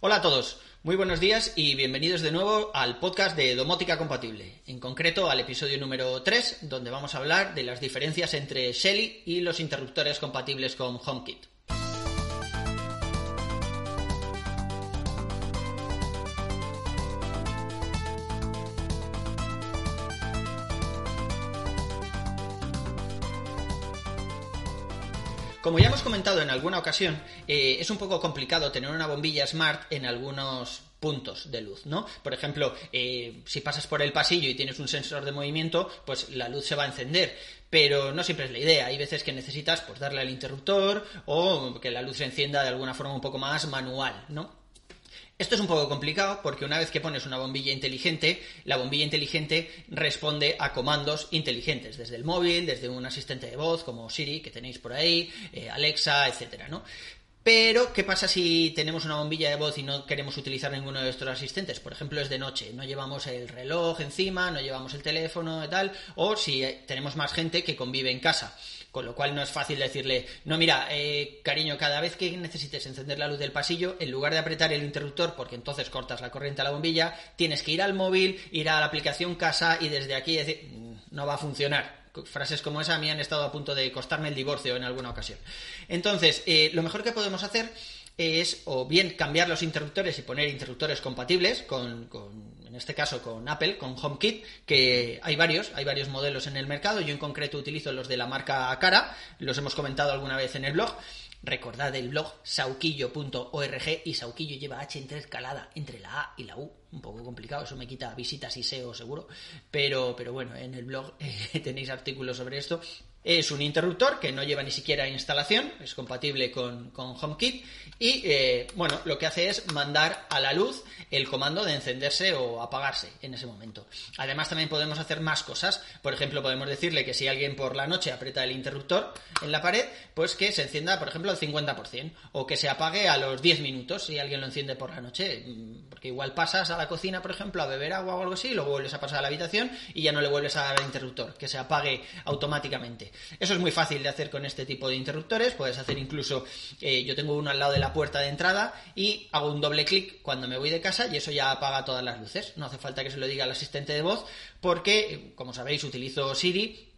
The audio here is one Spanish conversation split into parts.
Hola a todos, muy buenos días y bienvenidos de nuevo al podcast de Domótica Compatible, en concreto al episodio número 3, donde vamos a hablar de las diferencias entre Shelly y los interruptores compatibles con HomeKit. Como ya hemos comentado en alguna ocasión, eh, es un poco complicado tener una bombilla smart en algunos puntos de luz, ¿no? Por ejemplo, eh, si pasas por el pasillo y tienes un sensor de movimiento, pues la luz se va a encender, pero no siempre es la idea. Hay veces que necesitas pues darle al interruptor o que la luz se encienda de alguna forma un poco más manual, ¿no? Esto es un poco complicado porque una vez que pones una bombilla inteligente, la bombilla inteligente responde a comandos inteligentes, desde el móvil, desde un asistente de voz como Siri, que tenéis por ahí, eh, Alexa, etcétera, ¿no? Pero, ¿qué pasa si tenemos una bombilla de voz y no queremos utilizar ninguno de estos asistentes? Por ejemplo, es de noche, no llevamos el reloj encima, no llevamos el teléfono y tal, o si eh, tenemos más gente que convive en casa con lo cual no es fácil decirle, no, mira, eh, cariño, cada vez que necesites encender la luz del pasillo, en lugar de apretar el interruptor, porque entonces cortas la corriente a la bombilla, tienes que ir al móvil, ir a la aplicación casa y desde aquí decir, mm, no va a funcionar. Frases como esa a mí han estado a punto de costarme el divorcio en alguna ocasión. Entonces, eh, lo mejor que podemos hacer es o bien cambiar los interruptores y poner interruptores compatibles con, en este caso con Apple, con HomeKit, que hay varios, hay varios modelos en el mercado. Yo en concreto utilizo los de la marca Cara, los hemos comentado alguna vez en el blog. Recordad el blog sauquillo.org y Sauquillo lleva H intercalada entre la A y la U. Un poco complicado, eso me quita visitas y SEO seguro. Pero, pero bueno, en el blog eh, tenéis artículos sobre esto es un interruptor que no lleva ni siquiera instalación, es compatible con, HomeKit y eh, bueno, lo que hace es mandar a la luz el comando de encenderse o apagarse en ese momento. Además también podemos hacer más cosas, por ejemplo podemos decirle que si alguien por la noche aprieta el interruptor en la pared, pues que se encienda por ejemplo al 50% o que se apague a los 10 minutos si alguien lo enciende por la noche, mm, porque igual pasas a la cocina por ejemplo a beber agua o algo así, luego vuelves a pasar a la habitación y ya no le vuelves a dar al interruptor, que se apague automáticamente. Eso es muy fácil de hacer con este tipo de interruptores. Puedes hacer incluso, eh, yo tengo uno al lado de la puerta de entrada y hago un doble clic cuando me voy de casa y eso ya apaga todas las luces. No hace falta que se lo diga al asistente de voz porque, como sabéis, utilizo Siri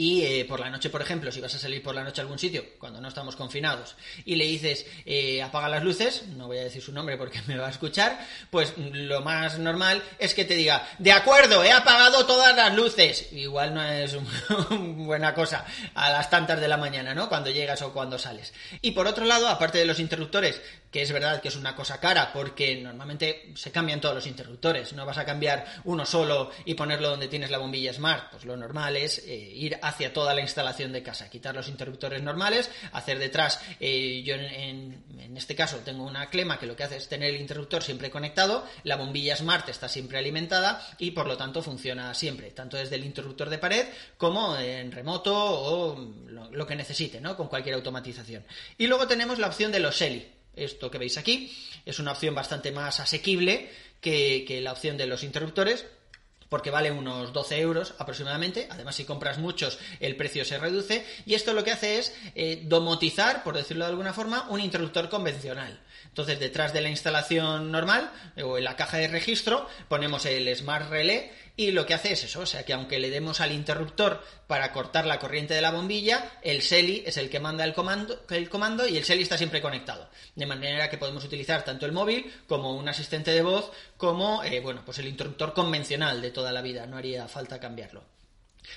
y eh, por la noche, por ejemplo, si vas a salir por la noche a algún sitio, cuando no estamos confinados, y le dices eh, apaga las luces, no voy a decir su nombre porque me va a escuchar, pues lo más normal es que te diga, de acuerdo, he apagado todas las luces. Igual no es buena cosa a las tantas de la mañana, ¿no? Cuando llegas o cuando sales. Y por otro lado, aparte de los interruptores, que es verdad que es una cosa cara, porque normalmente se cambian todos los interruptores, no vas a cambiar uno solo y ponerlo donde tienes la bombilla smart, pues lo normal es eh, ir a hacia toda la instalación de casa. Quitar los interruptores normales, hacer detrás, eh, yo en, este caso tengo una clema que lo que hace es tener el interruptor siempre conectado, la bombilla Smart está siempre alimentada y por lo tanto funciona siempre, tanto desde el interruptor de pared como en remoto o lo, que necesite, ¿no? Con cualquier automatización. Y luego tenemos la opción de los SELI. Esto que veis aquí es una opción bastante más asequible que la opción de los interruptores, porque vale unos 12 euros aproximadamente. Además, si compras muchos, el precio se reduce. Y esto lo que hace es eh, domotizar, por decirlo de alguna forma, un interruptor convencional. Entonces, detrás de la instalación normal o en la caja de registro, ponemos el Smart Relay y lo que hace es eso, o sea que aunque le demos al interruptor para cortar la corriente de la bombilla, el SELI es el que manda el comando, el comando y el SELI está siempre conectado. De manera que podemos utilizar tanto el móvil como un asistente de voz como eh, bueno, pues el interruptor convencional de toda la vida, no haría falta cambiarlo.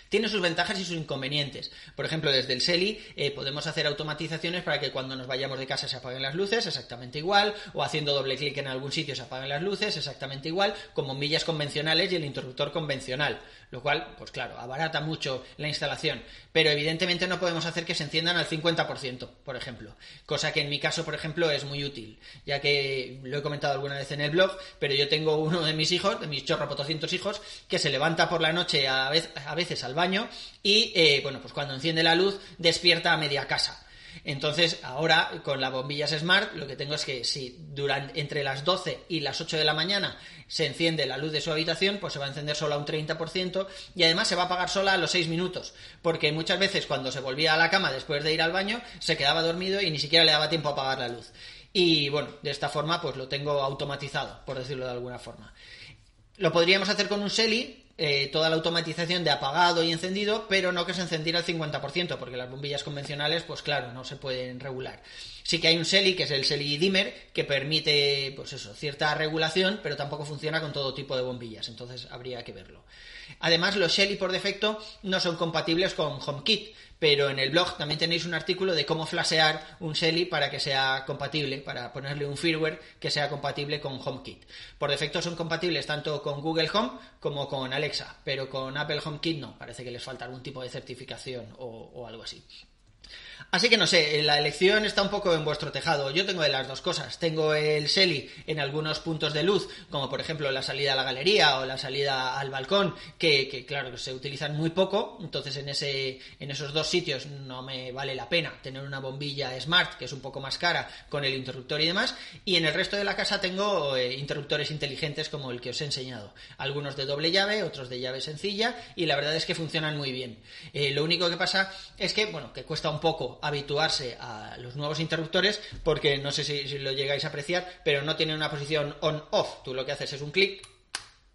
Tiene sus ventajas y sus inconvenientes. Por ejemplo, desde el SELI eh, podemos hacer automatizaciones para que cuando nos vayamos de casa se apaguen las luces, exactamente igual, o haciendo doble clic en algún sitio se apaguen las luces, exactamente igual, con bombillas convencionales y el interruptor convencional, lo cual, pues claro, abarata mucho la instalación, pero evidentemente no podemos hacer que se enciendan al 50%, por ejemplo, cosa que en mi caso, por ejemplo, es muy útil, ya que lo he comentado alguna vez en el blog, pero yo tengo uno de mis hijos, de mis chorropotocientos hijos, que se levanta por la noche a veces al baño y, eh, bueno, pues cuando enciende la luz despierta a media casa. Entonces, ahora con las bombillas Smart, lo que tengo es que si durante, entre las 12 y las 8 de la mañana se enciende la luz de su habitación, pues se va a encender sola un 30% y además se va a apagar sola a los 6 minutos, porque muchas veces cuando se volvía a la cama después de ir al baño, se quedaba dormido y ni siquiera le daba tiempo a apagar la luz. y bueno, de esta forma pues lo tengo automatizado, por decirlo de alguna forma. Lo podríamos hacer con un Seli, eh, toda la automatización de apagado y encendido, pero no que se encendiera al 50%, porque las bombillas convencionales, pues claro, no se pueden regular. Sí que hay un SELI, que es el SELI dimmer, que permite, pues eso, cierta regulación, pero tampoco funciona con todo tipo de bombillas, entonces habría que verlo. Además, los Shelly por defecto no son compatibles con HomeKit, pero en el blog también tenéis un artículo de cómo flashear un Shelly para que sea compatible, para ponerle un firmware que sea compatible con HomeKit. Por defecto son compatibles tanto con Google Home como con Alexa, pero con Apple HomeKit no, parece que les falta algún tipo de certificación o, o algo así. Así que no sé, la elección está un poco en vuestro tejado. Yo tengo de las dos cosas. Tengo el Seli en algunos puntos de luz, como por ejemplo la salida a la galería o la salida al balcón, que, claro, se utilizan muy poco. Entonces en, ese, en esos dos sitios no me vale la pena tener una bombilla smart, que es un poco más cara, con el interruptor y demás. Y en el resto de la casa tengo eh, interruptores inteligentes como el que os he enseñado. Algunos de doble llave, otros de llave sencilla, y la verdad es que funcionan muy bien. Eh, lo único que pasa es que, bueno, que cuesta un poco habituarse a los nuevos interruptores porque no sé si, lo llegáis a apreciar, pero no tiene una posición on-off. Tú lo que haces es un clic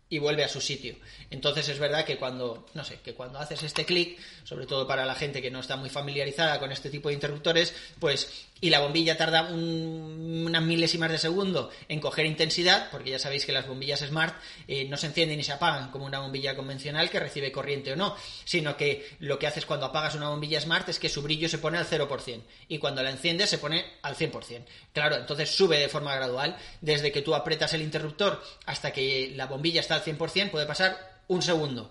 y vuelve a su sitio. Entonces es verdad que cuando, no sé, que cuando haces este clic, sobre todo para la gente que no está muy familiarizada con este tipo de interruptores, pues y la bombilla tarda unas milésimas de segundo en coger intensidad, porque ya sabéis que las bombillas Smart eh, no se encienden y se apagan como una bombilla convencional que recibe corriente o no, sino que lo que haces cuando apagas una bombilla Smart es que su brillo se pone al 0% y cuando la enciendes se pone al 100%. Claro, entonces sube de forma gradual, desde que tú apretas el interruptor hasta que la bombilla está al 100% puede pasar un segundo.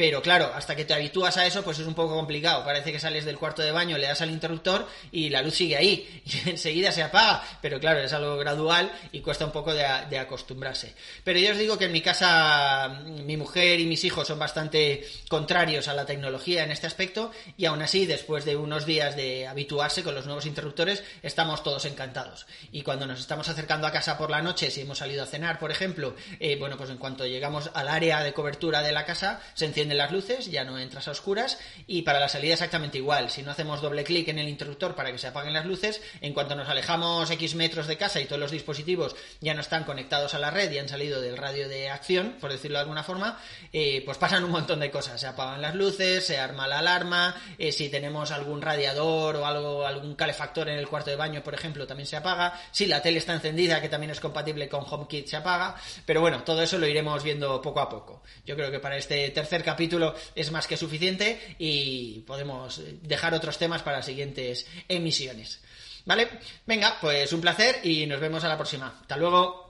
Pero claro, hasta que te habitúas a eso, pues es un poco complicado. Parece que sales del cuarto de baño, le das al interruptor y la luz sigue ahí. Y enseguida se apaga. Pero claro, es algo gradual y cuesta un poco de, acostumbrarse. Pero yo os digo que en mi casa, mi mujer y mis hijos son bastante contrarios a la tecnología en este aspecto. Y aún así, después de unos días de habituarse con los nuevos interruptores, estamos todos encantados. Y cuando nos estamos acercando a casa por la noche, si hemos salido a cenar, por ejemplo, eh, bueno, pues en cuanto llegamos al área de cobertura de la casa, se enciende las luces, ya no entras a oscuras y para la salida exactamente igual. Si no hacemos doble clic en el interruptor para que se apaguen las luces, en cuanto nos alejamos X metros de casa y todos los dispositivos ya no están conectados a la red y han salido del radio de acción, por decirlo de alguna forma, eh, pues pasan un montón de cosas. Se apagan las luces, se arma la alarma, eh, si tenemos algún radiador o algo, algún calefactor en el cuarto de baño, por ejemplo, también se apaga. Si la tele está encendida, que también es compatible con HomeKit, se apaga. Pero bueno, todo eso lo iremos viendo poco a poco. Yo creo que para este tercer capítulo capítulo es más que suficiente y podemos dejar otros temas para siguientes emisiones. ¿Vale? Venga, pues un placer y nos vemos a la próxima. Hasta luego.